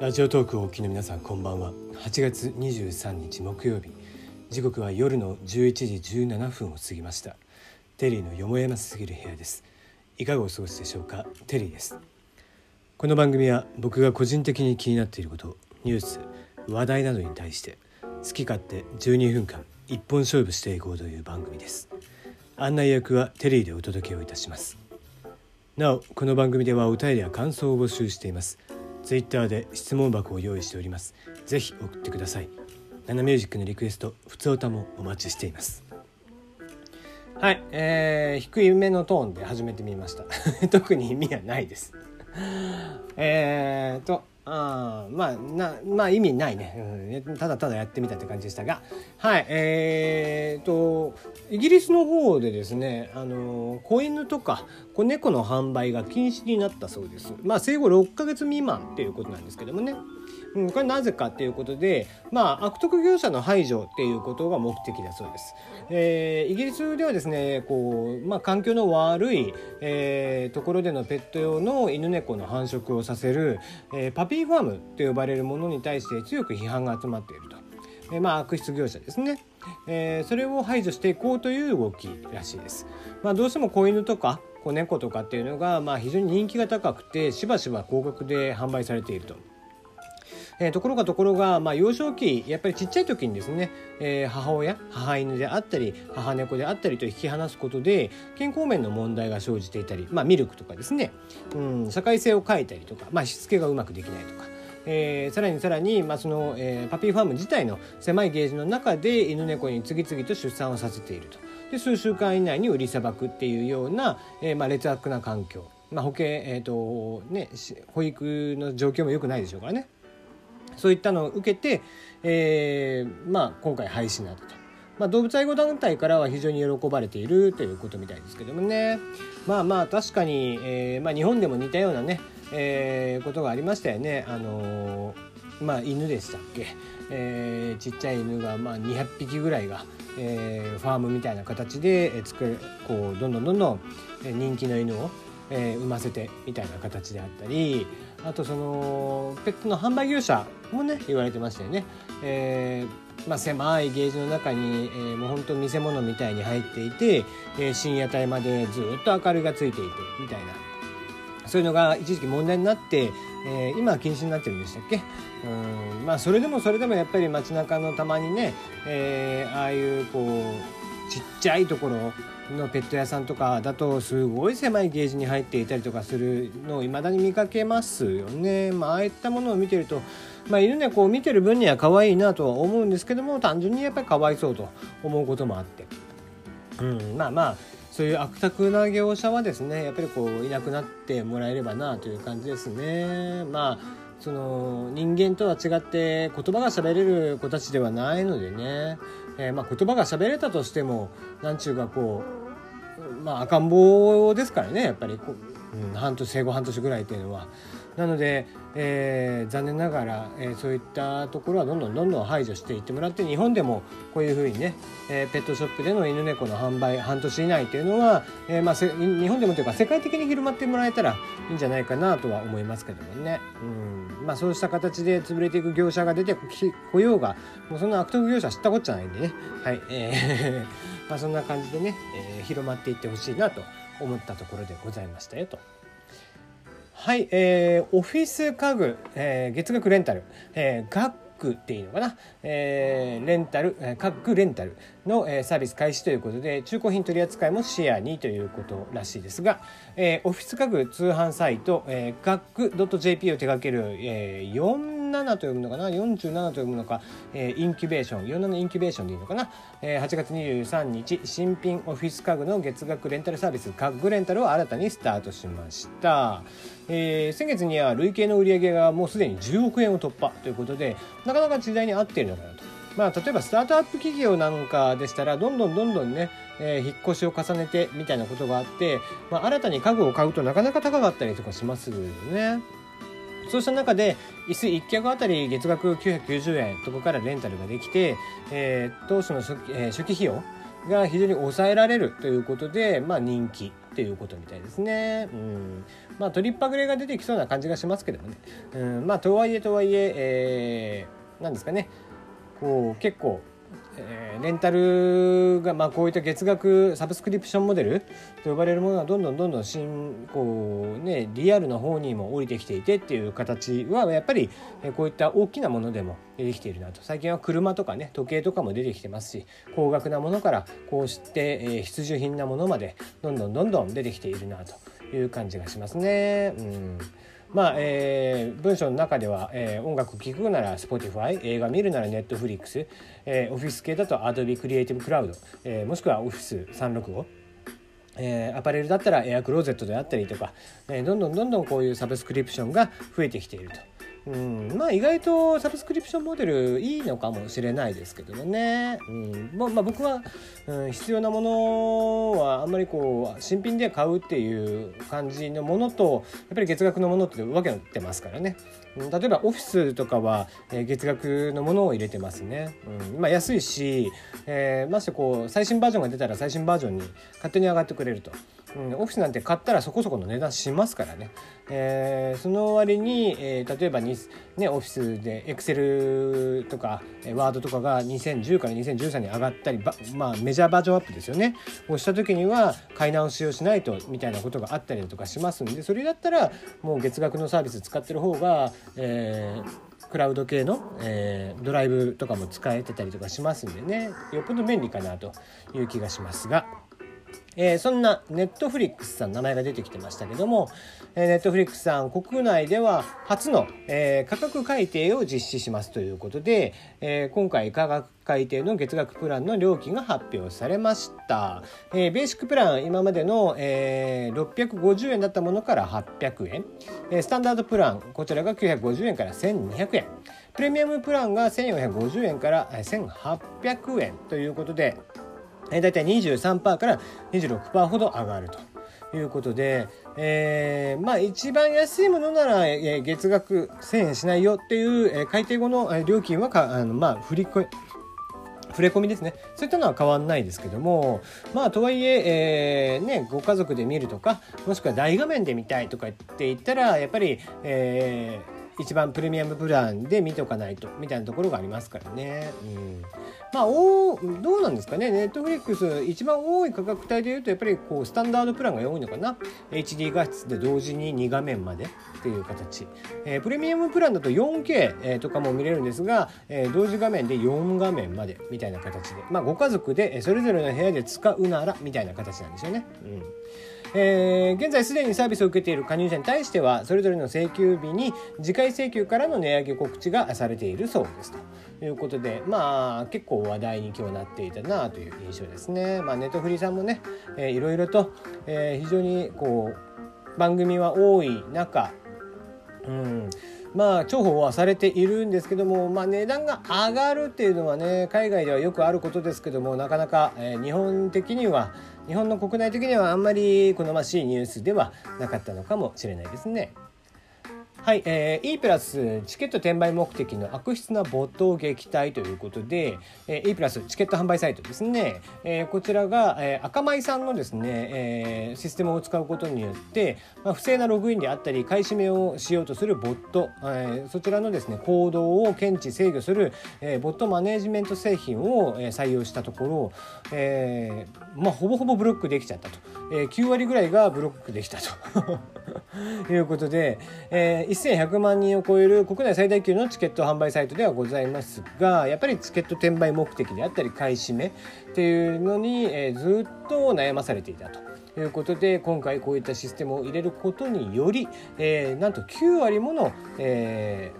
ラジオトークをお聞きの皆さんこんばんは。8月23日木曜日。時刻は夜の11時17分を過ぎました。テリーのよもやますぎる部屋です。いかがお過ごしでしょうか？テリーです。この番組は僕が個人的に気になっていることニュース話題などに対して好き勝手12分間一本勝負していこうという番組です。案内役はテリーでお届けをいたします。なおこの番組ではお便りや感想を募集しています。ツイッターで質問箱を用意しております。ぜひ送ってください。ナナミュージックのリクエスト普通歌もお待ちしています。はいえー、低いめのトーンで始めてみました。特に意味はないです。えーとあまあなまあ意味ないね、うん、ただただやってみたって感じでしたが。はいえーとイギリスの方でですねあの子犬とか子猫の販売が禁止になったそうです。まあ生後6ヶ月未満っていうことなんですけどもね。うん、これなぜかっていうことで、まあ、悪徳業者の排除っていうことが目的だそうです。えー、イギリスではですねこう、まあ、環境の悪い、えー、ところでのペット用の犬猫の繁殖をさせる、えー、パピーファームと呼ばれるものに対して強く批判が集まっていると。えー、まあ、悪質業者ですね。えー、それを排除していこうという動きらしいです。まあ、どうしても子犬とか子猫とかっていうのが、まあ、非常に人気が高くてしばしば高額で販売されていると。えー、ところがところが、まあ、幼少期やっぱりちっちゃい時にですね、えー、母親母犬であったり母猫であったりと引き離すことで健康面の問題が生じていたり、まあ、ミルクとかですね、うん、社会性を変えたりとか、まあ、しつけがうまくできないとか。えー、さらにさらに、まあそのえー、パピーファーム自体の狭いゲージの中で犬猫に次々と出産をさせているとで数週間以内に売りさばくっていうような、えーまあ、劣悪な環境、まあ、保険、えーとね、保育の状況も良くないでしょうからね。そういったのを受けて、えー、まあ、今回廃止になったと。まあ、動物愛護団体からは非常に喜ばれているということみたいですけどもねまあまあ確かに、えーまあ、日本でも似たようなね、えー、ことがありましたよね。あの、まあ、犬でしたっけ、えー、ちっちゃい犬が、まあ、200匹ぐらいが、えー、ファームみたいな形で作こうどんどんどんどん人気の犬を、えー、産ませてみたいな形であったりあとそのペットの販売業者もね言われてましたよね。えーまあ、狭いゲージの中に、えー、もう本当見せ物みたいに入っていて、えー、深夜帯までずっと明かりがついていてみたいなそういうのが一時期問題になって、え、今は禁止になってるんでしたっけ？うんまあそれでもそれでもやっぱり街中のたまにね、え、ああいうこうちっちゃいところのペット屋さんとかだとすごい狭いゲージに入っていたりとかするのを未だに見かけますよね。まあ、ああいったものを見てると、まあ、犬猫を見てる分には可愛いなとは思うんですけども単純にやっぱりかわいそうと思うこともあって、うん、まあまあそういう悪徳な業者はですねやっぱりこういなくなってもらえればなという感じですね。まあその人間とは違って言葉が喋れる子たちではないのでね、えー、まあ言葉が喋れたとしてもなんちゅうかこうまあ赤ん坊ですからねやっぱり。こう、うん、半年生後半年ぐらいっていうのは。なので、えー、残念ながら、えー、そういったところはどんどんどんどん排除していってもらって日本でもこういうふうにね、えー、ペットショップでの犬猫の販売半年以内っていうのは、えーまあ、日本でもというか世界的に広まってもらえたらいいんじゃないかなとは思いますけどもね、うん。まあ、そうした形で潰れていく業者が出てこようがもうそんな悪徳業者知ったこっちゃないんでね、はい。えーまあ、そんな感じでね、えー、広まっていってほしいなと思ったところでございましたよと。はい、えー、オフィス家具、えー、月額レンタル、えー、学区っていいのかな、えー、レンタル、えー、各レンタルの、えー、サービス開始ということで中古品取り扱いも視野にということらしいですが、えー、オフィス家具通販サイト、えー、学区 .jp を手掛ける、えー、47と読むのかな？47と読むのか、えー、インキュベーション47インキュベーションでいいのかな、えー、8月23日新品オフィス家具の月額レンタルサービス家具レンタルを新たにスタートしました。えー、先月には累計の売り上げがもうすでに10億円を突破ということでなかなか時代に合っているのかなと。まあ、例えばスタートアップ企業なんかでしたらどんどんどんどんね、えー、引っ越しを重ねてみたいなことがあって、まあ、新たに家具を買うとなかなか高かったりとかしますよね。そうした中で椅子1脚あたり月額990円とこからレンタルができて、えー、当初の初,、えー、初期費用が非常に抑えられるということで、まあ、人気っていうことみたいですね。うんまあ、トリッパグレが出てきそうな感じがしますけどもね。うんまあ、とはいえとはいええー、なんですかねこう結構えー、レンタルが、まあ、こういった月額サブスクリプションモデルと呼ばれるものがどんどんどんどん新こう、ね、リアルの方にも降りてきていてっていう形はやっぱりこういった大きなものでも出てきているなと最近は車とかね時計とかも出てきてますし高額なものからこうして、え、必需品なものまでどんどんどんどん出てきているなという感じがしますね。うんまあえー、文章の中では、えー、音楽聴くなら Spotify 映画見るなら Netflix、えー、オフィス系だと Adobe Creative Cloud、えー、もしくは Office365 えー、アパレルだったらエアクローゼットであったりとか、えー、どんどんどんどんこういうサブスクリプションが増えてきていると。うん、まあ意外とサブスクリプションモデルいいのかもしれないですけどもね、うん。ままあ、僕は、うん、必要なものはあんまりこう新品で買うっていう感じのものとやっぱり月額のものって分けてますからね、うん、例えばオフィスとかは、えー、月額のものを入れてますね、うん。まあ、安いし、えー、ましてこう最新バージョンが出たら最新バージョンに勝手に上がってくれると。うん、オフィスなんて買ったらそこそこの値段しますからね、えー、その割に、えー、例えばに、ね、オフィスでエクセルとかワードとかが2010から2013に上がったりまあ、メジャーバージョンアップですよねをした時には買い直しをしないとみたいなことがあったりだとかしますんでそれだったらもう月額のサービス使ってる方が、えー、クラウド系の、え、ドライブとかも使えてたりとかしますんでねよっぽど便利かなという気がしますが。えー、そんなネットフリックスさん名前が出てきてましたけども、えー、ネットフリックスさん国内では初の、えー、価格改定を実施しますということで、えー、今回価格改定の月額プランの料金が発表されました、えー、ベーシックプラン今までの、えー、650円だったものから800円、えー、スタンダードプランこちらが950円から1200円。プレミアムプランが1450円から1800円ということでえ大体23%から26%ほど上がると。いうことで、えー、まあ一番安いものなら、え、月額1000円しないよっていう、え、改定後の、料金はかあのまあ振り込触れ込みですねそういったのは変わんないですけどもまあとはいええー、ねご家族で見るとかもしくは大画面で見たいとかって言ったらやっぱり、えー、一番プレミアムプランで見ておかないとみたいなところがありますからね。うんまあおどうなんですかね。ネットフリックス一番多い価格帯でいうとやっぱりこうスタンダードプランが多いのかな。HD 画質で同時に2画面までっていう形、えー、プレミアムプランだと 4K、えー、とかも見れるんですが、えー、同時画面で4画面までみたいな形で。まあご家族でそれぞれの部屋で使うならみたいな形なんですよね。うん。えー、現在すでにサービスを受けている加入者に対してはそれぞれの請求日に次回請求からの値上げ告知がされているそうです。ということでまあ結構話題に今日なっていたなという印象ですね。まあ、ネットフリさんもね、えー、いろいろと、えー、非常にこう番組は多い中うんまあ重宝はされているんですけども、まあ、値段が上がるっていうのはね海外ではよくあることですけどもなかなか、えー、日本的には日本の国内的にはあんまり好ましいニュースではなかったのかもしれないですね。はい、えー、E プラスチケット転売目的の悪質なボットを撃退ということで、えー、E プラスチケット販売サイトですね、えー、こちらが、えー、赤米さんのですね、えー、システムを使うことによって、まあ、不正なログインであったり買い占めをしようとするボット、えー、そちらのですね行動を検知制御する、えー、ボットマネジメント製品を、えー、採用したところ、えーまあ、ほぼほぼブロックできちゃったと、えー、9割ぐらいがブロックできたと。いうことで、えー、1100万人を超える国内最大級のチケット販売サイトではございますがやっぱりチケット転売目的であったり買い占めっていうのに、え、ずっと悩まされていたと。いうことで今回こういったシステムを入れることにより、え、なんと9割もの、え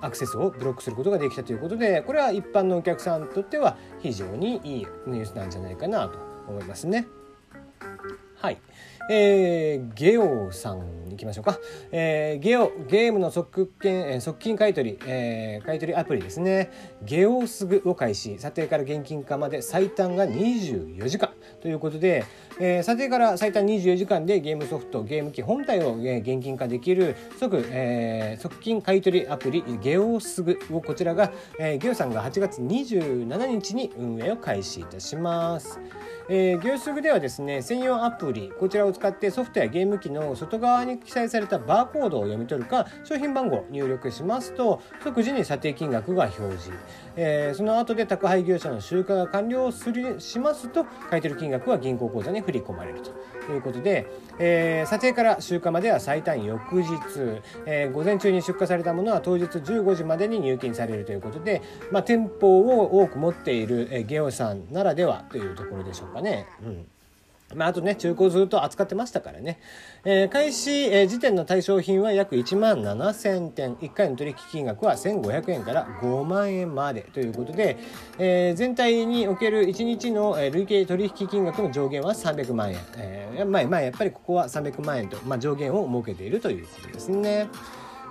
ー、アクセスをブロックすることができたということでこれは一般のお客さんにとっては非常にいいニュースなんじゃないかなと思いますね。はいえー、ゲオさん行きましょうか、えー、ゲオゲームの即金即金買取、えー、買取アプリですね。ゲオすぐを開始。査定から現金化まで最短が24時間。ということで、えー、査定から最短24時間でゲームソフトゲーム機本体を、えー、現金化できる即、えー、即金買取アプリゲオすぐをこちらが、えー、ゲオさんが8月27日に運営を開始いたします。えー、業種ではですね専用アプリこちらを使ってソフトやゲーム機の外側に記載されたバーコードを読み取るか商品番号を入力しますと即時に査定金額が表示、えー、その後で宅配業者の集荷が完了するしますと買取金額は銀行口座に振り込まれると。ということで、えー、査定から集荷までは最短翌日、えー、午前中に出荷されたものは当日15時までに入金されるということで、まあ、店舗を多く持っている、えゲオさんならではというところでしょうかね。うんまあ、あとね、中古ずっと扱ってましたからね。えー、開始、えー、時点の対象品は約1万7000点。1回の取引金額は1500円から5万円までということで、えー、全体における1日の累計取引金額の上限は300万円。えー、まあ、まあ、やっぱりここは300万円と、まあ、上限を設けているということですね。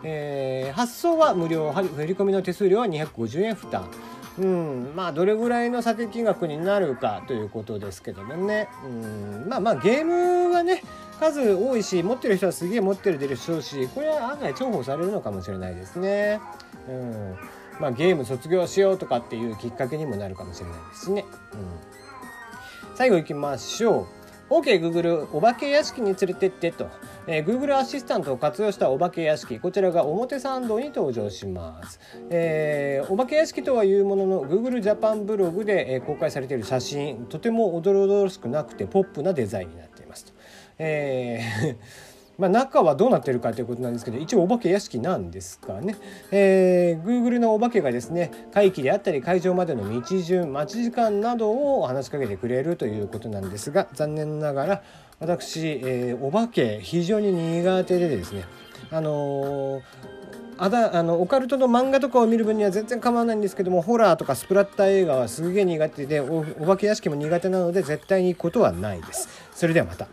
えー、発送は無料、振り込みの手数料は250円負担。うん、まあどれぐらいの査定金額になるかということですけどもね、うん、まあまあゲームはね数多いし持ってる人はすげえ持ってるでしょうしこれは案外重宝されるのかもしれないですね。うんまあ、ゲーム卒業しようとかっていうきっかけにもなるかもしれないですね。うん、最後いきましょう。OK Google お化け屋敷に連れてってと、えー、Google アシスタントを活用したお化け屋敷。こちらが表参道に登場します、えー、お化け屋敷とはいうものの Google ジャパンブログで、えー、公開されている写真。とても驚々しくなくてポップなデザインになっていますと、えーまあ、中はどうなってるかということなんですけど一応お化け屋敷なんですかね、えー、Google のお化けがですね会期であったり会場までの道順待ち時間などを話しかけてくれるということなんですが残念ながら私、えー、お化け非常に苦手でですねあのーあだあのオカルトの漫画とかを見る分には全然構わないんですけどもホラーとかスプラッター映画はすげえ苦手でお化け屋敷も苦手なので絶対に行くことはないです。それではまた。